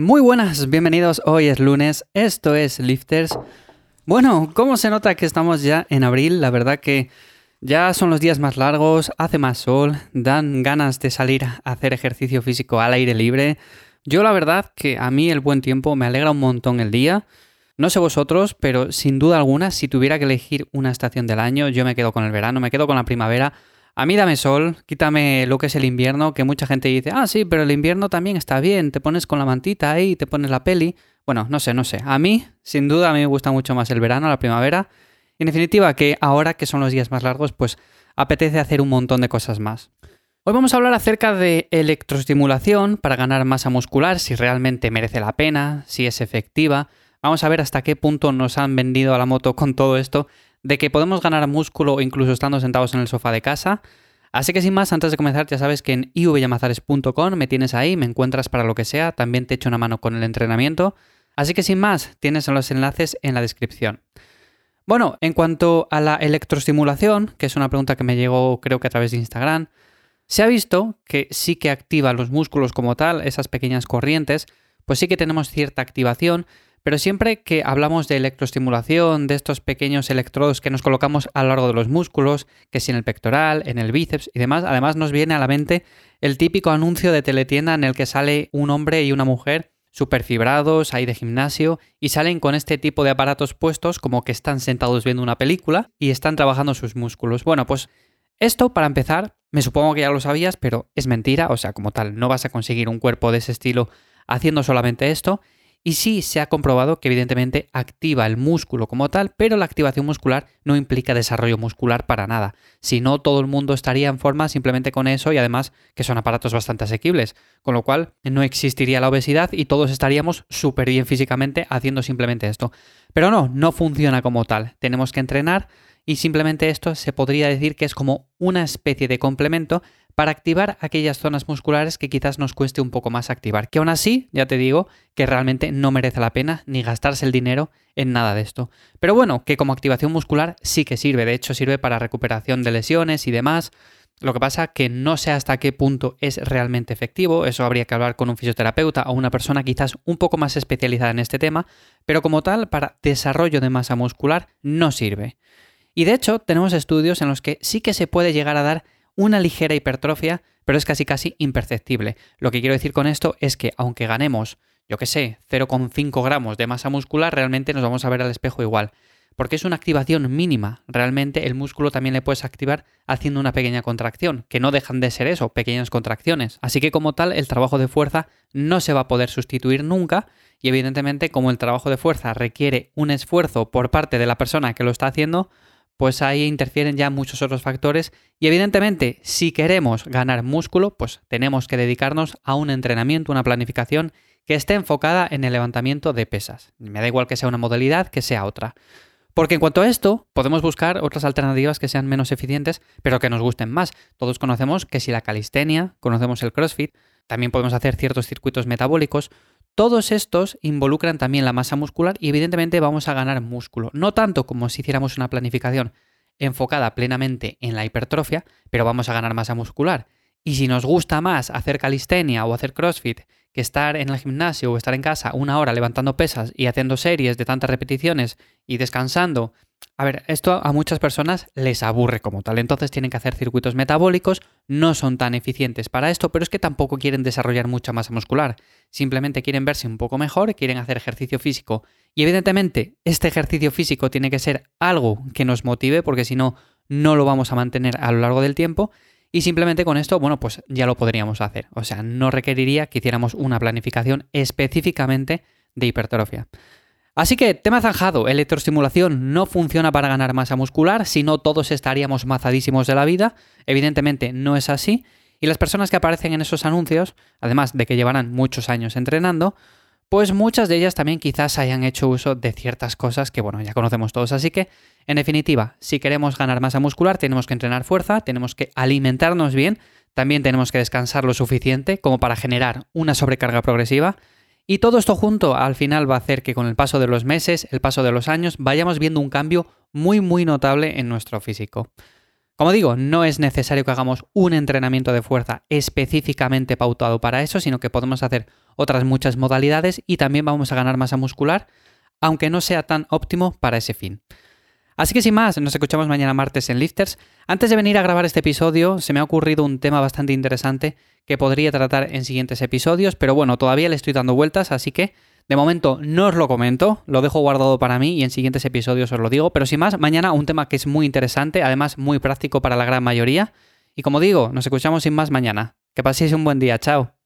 Muy buenas, bienvenidos. Hoy es lunes, esto es Lifters. Bueno, ¿cómo se nota que estamos ya en abril? La verdad que ya son los días más largos, hace más sol, dan ganas de salir a hacer ejercicio físico al aire libre. Yo la verdad que a mí el buen tiempo me alegra un montón el día. No sé vosotros, pero sin duda alguna, si tuviera que elegir una estación del año, yo me quedo con el verano, me quedo con la primavera. A mí dame sol, quítame lo que es el invierno, que mucha gente dice, ah, sí, pero el invierno también está bien, te pones con la mantita ahí, te pones la peli. Bueno, no sé, no sé. A mí, sin duda, a mí me gusta mucho más el verano, la primavera. En definitiva, que ahora que son los días más largos, pues apetece hacer un montón de cosas más. Hoy vamos a hablar acerca de electroestimulación para ganar masa muscular, si realmente merece la pena, si es efectiva. Vamos a ver hasta qué punto nos han vendido a la moto con todo esto de que podemos ganar músculo incluso estando sentados en el sofá de casa. Así que sin más, antes de comenzar, ya sabes que en ivyamazares.com me tienes ahí, me encuentras para lo que sea, también te echo una mano con el entrenamiento. Así que sin más, tienes los enlaces en la descripción. Bueno, en cuanto a la electroestimulación, que es una pregunta que me llegó creo que a través de Instagram, se ha visto que sí que activa los músculos como tal, esas pequeñas corrientes, pues sí que tenemos cierta activación, pero siempre que hablamos de electroestimulación, de estos pequeños electrodos que nos colocamos a lo largo de los músculos, que si en el pectoral, en el bíceps y demás, además nos viene a la mente el típico anuncio de teletienda en el que sale un hombre y una mujer super fibrados, ahí de gimnasio, y salen con este tipo de aparatos puestos como que están sentados viendo una película y están trabajando sus músculos. Bueno, pues esto, para empezar, me supongo que ya lo sabías, pero es mentira, o sea, como tal, no vas a conseguir un cuerpo de ese estilo haciendo solamente esto, y sí se ha comprobado que evidentemente activa el músculo como tal, pero la activación muscular no implica desarrollo muscular para nada. Si no, todo el mundo estaría en forma simplemente con eso y además que son aparatos bastante asequibles, con lo cual no existiría la obesidad y todos estaríamos súper bien físicamente haciendo simplemente esto. Pero no, no funciona como tal. Tenemos que entrenar y simplemente esto se podría decir que es como una especie de complemento para activar aquellas zonas musculares que quizás nos cueste un poco más activar. Que aún así, ya te digo, que realmente no merece la pena ni gastarse el dinero en nada de esto. Pero bueno, que como activación muscular sí que sirve, de hecho sirve para recuperación de lesiones y demás. Lo que pasa que no sé hasta qué punto es realmente efectivo, eso habría que hablar con un fisioterapeuta o una persona quizás un poco más especializada en este tema, pero como tal, para desarrollo de masa muscular no sirve. Y de hecho, tenemos estudios en los que sí que se puede llegar a dar una ligera hipertrofia, pero es casi casi imperceptible. Lo que quiero decir con esto es que aunque ganemos, yo que sé, 0,5 gramos de masa muscular, realmente nos vamos a ver al espejo igual. Porque es una activación mínima. Realmente el músculo también le puedes activar haciendo una pequeña contracción, que no dejan de ser eso, pequeñas contracciones. Así que como tal, el trabajo de fuerza no se va a poder sustituir nunca y evidentemente como el trabajo de fuerza requiere un esfuerzo por parte de la persona que lo está haciendo, pues ahí interfieren ya muchos otros factores y evidentemente si queremos ganar músculo, pues tenemos que dedicarnos a un entrenamiento, una planificación que esté enfocada en el levantamiento de pesas. Me da igual que sea una modalidad, que sea otra. Porque en cuanto a esto, podemos buscar otras alternativas que sean menos eficientes, pero que nos gusten más. Todos conocemos que si la calistenia, conocemos el CrossFit, también podemos hacer ciertos circuitos metabólicos, todos estos involucran también la masa muscular y evidentemente vamos a ganar músculo. No tanto como si hiciéramos una planificación enfocada plenamente en la hipertrofia, pero vamos a ganar masa muscular. Y si nos gusta más hacer calistenia o hacer CrossFit que estar en el gimnasio o estar en casa una hora levantando pesas y haciendo series de tantas repeticiones y descansando a ver, esto a muchas personas les aburre como tal, entonces tienen que hacer circuitos metabólicos, no son tan eficientes para esto, pero es que tampoco quieren desarrollar mucha masa muscular, simplemente quieren verse un poco mejor, quieren hacer ejercicio físico. Y evidentemente este ejercicio físico tiene que ser algo que nos motive porque si no, no lo vamos a mantener a lo largo del tiempo y simplemente con esto, bueno, pues ya lo podríamos hacer, o sea, no requeriría que hiciéramos una planificación específicamente de hipertrofia. Así que, tema zanjado, electroestimulación no funciona para ganar masa muscular, si no todos estaríamos mazadísimos de la vida. Evidentemente no es así. Y las personas que aparecen en esos anuncios, además de que llevarán muchos años entrenando, pues muchas de ellas también quizás hayan hecho uso de ciertas cosas que, bueno, ya conocemos todos. Así que, en definitiva, si queremos ganar masa muscular, tenemos que entrenar fuerza, tenemos que alimentarnos bien, también tenemos que descansar lo suficiente como para generar una sobrecarga progresiva y todo esto junto al final va a hacer que con el paso de los meses, el paso de los años, vayamos viendo un cambio muy muy notable en nuestro físico. Como digo, no es necesario que hagamos un entrenamiento de fuerza específicamente pautado para eso, sino que podemos hacer otras muchas modalidades y también vamos a ganar masa muscular, aunque no sea tan óptimo para ese fin. Así que sin más, nos escuchamos mañana martes en Lifters. Antes de venir a grabar este episodio, se me ha ocurrido un tema bastante interesante que podría tratar en siguientes episodios, pero bueno, todavía le estoy dando vueltas, así que de momento no os lo comento, lo dejo guardado para mí y en siguientes episodios os lo digo, pero sin más, mañana un tema que es muy interesante, además muy práctico para la gran mayoría. Y como digo, nos escuchamos sin más mañana. Que paséis un buen día, chao.